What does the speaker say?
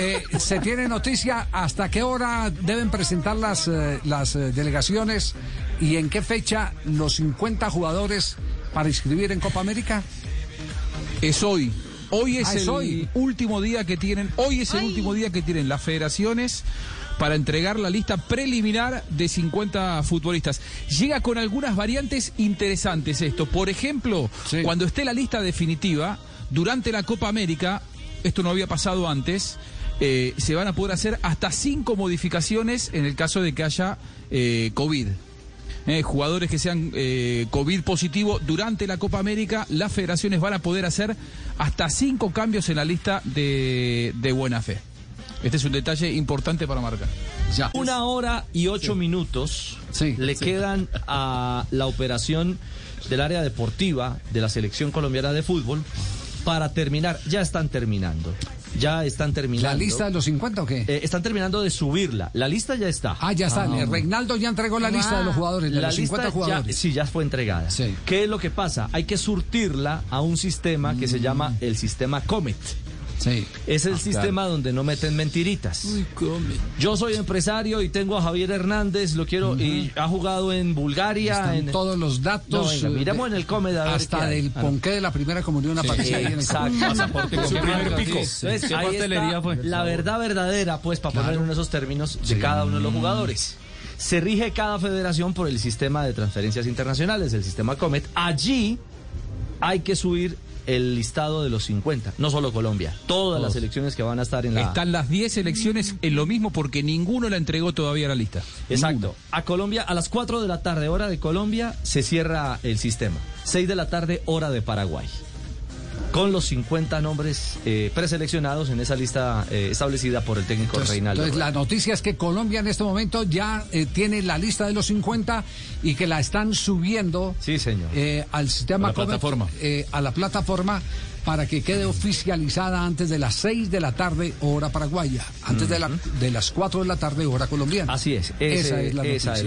eh, ¿se tiene noticia hasta qué hora deben presentar las, eh, las eh, delegaciones y en qué fecha los 50 jugadores para inscribir en Copa América? Es hoy. Hoy es Ah, es el hoy. último día que tienen, hoy es el último día que tienen las federaciones para entregar la lista preliminar de 50 futbolistas. Llega con algunas variantes interesantes esto. Por ejemplo, Sí. cuando esté la lista definitiva, durante la Copa América, esto no había pasado antes, eh, se van a poder hacer hasta cinco modificaciones en el caso de que haya eh, COVID. Eh, jugadores que sean eh, COVID positivo durante la Copa América, las federaciones van a poder hacer hasta cinco cambios en la lista de, de buena fe. Este es un detalle importante para marcar. Ya. Una hora y ocho minutos Sí, le sí. quedan a la operación del área deportiva de la selección colombiana de fútbol para terminar. Ya están terminando. Ya están terminando. ¿La lista de los 50 o qué? Eh, están terminando de subirla. La lista ya está. ah, ya está. Eh, Reinaldo ya entregó la lista de los jugadores, de La los lista 50 ya- jugadores. sí, ya fue entregada. Sí. ¿Qué es lo que pasa? Hay que surtirla a un sistema que se llama el sistema Comet. Sí. Es el Ah, sistema donde no meten mentiritas. Yo soy empresario y tengo a Javier Hernández, lo quiero, y ha jugado en Bulgaria. Están en... todos los No, datos. venga, eh, miremos en el ver Hasta del Ah, no. ponqué de la primera comunión aparece ahí en el Exacto. Pasaporte Su primer pico. Entonces, ¿Qué ahí pastelería está fue? la verdad verdadera, pues, para poner en esos términos de cada uno de los jugadores. Se rige cada federación por el sistema de transferencias internacionales, el sistema Comet. Allí hay que subir el listado de los 50, no solo Colombia, todas las selecciones que van a estar en la... Están las 10 selecciones en lo mismo porque ninguno la entregó todavía a la lista. Exacto. A Colombia, a las 4 de la tarde, hora de Colombia, se cierra el sistema. 6 de la tarde, hora de Paraguay. Con los 50 nombres eh, preseleccionados en esa lista eh, establecida por el técnico Entonces, Reinaldo. entonces, la noticia es que Colombia en este momento ya eh, tiene la lista de los 50 y que la están subiendo Sí, señor. eh, al sistema A la Comet, plataforma. eh, a la plataforma para que quede oficializada antes de las 6 de la tarde hora paraguaya, antes de, la, de las 4 de la tarde hora colombiana. Así es. Esa es la esa noticia. es